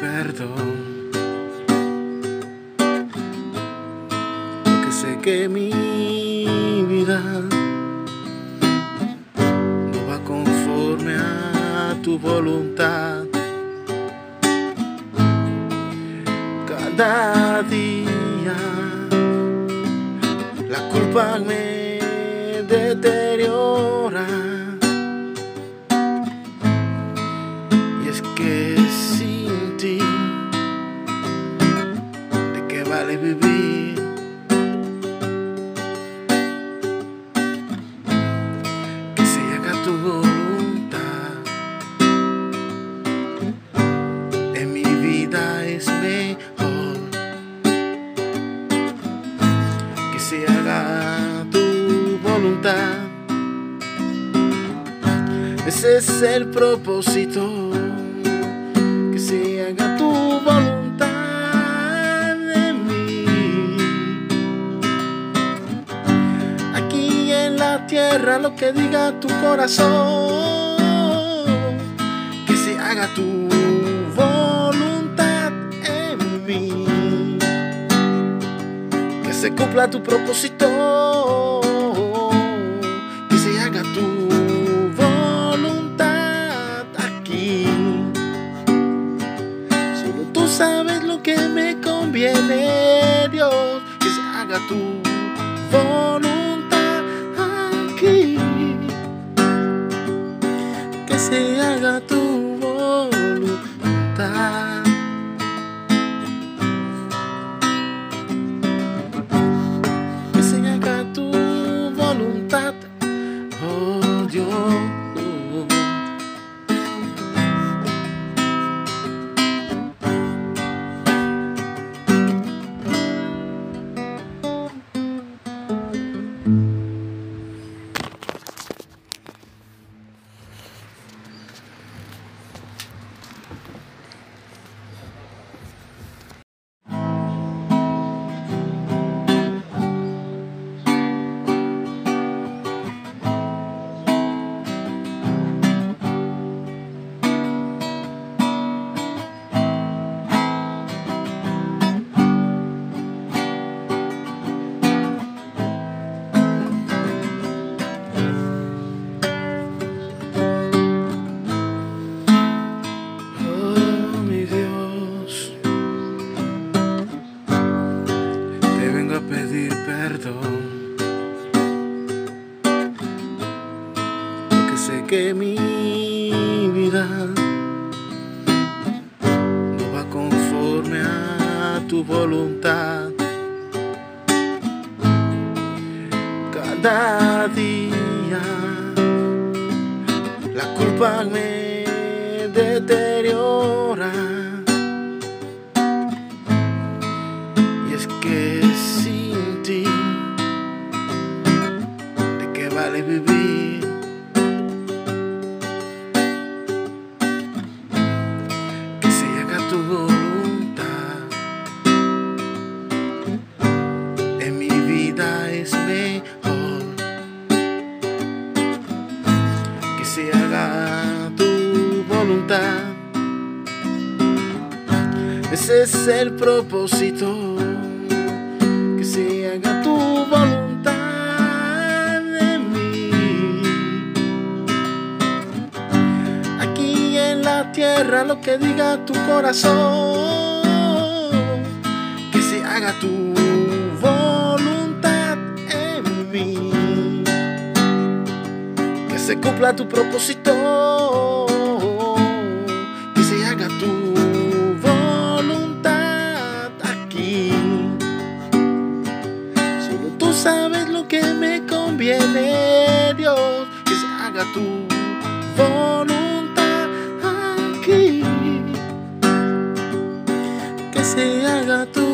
perdón. Porque sé que mi vida no va conforme a tu voluntad. Cada día la culpa me deteriora. ¿De vivir? Que se haga tu voluntad. En mi vida es mejor que se haga tu voluntad. Ese es el propósito, lo que diga tu corazón, que se haga tu voluntad en mí. Que se cumpla tu propósito, que se haga tu voluntad aquí. Solo tú sabes lo que me conviene, Dios, que se haga tu voluntad se pedir perdón. Porque sé que mi vida no va conforme a tu voluntad. Cada día la culpa me deteriora. Vale? Que se haga tu voluntad. En mi vida es mejor que se haga tu voluntad. Ese es el propósito, lo que diga tu corazón, que se haga tu voluntad en mí que se cumpla tu propósito, que se haga tu voluntad aquí. Solo tú sabes lo que me conviene, Dios, que se haga tu voluntad se haga tu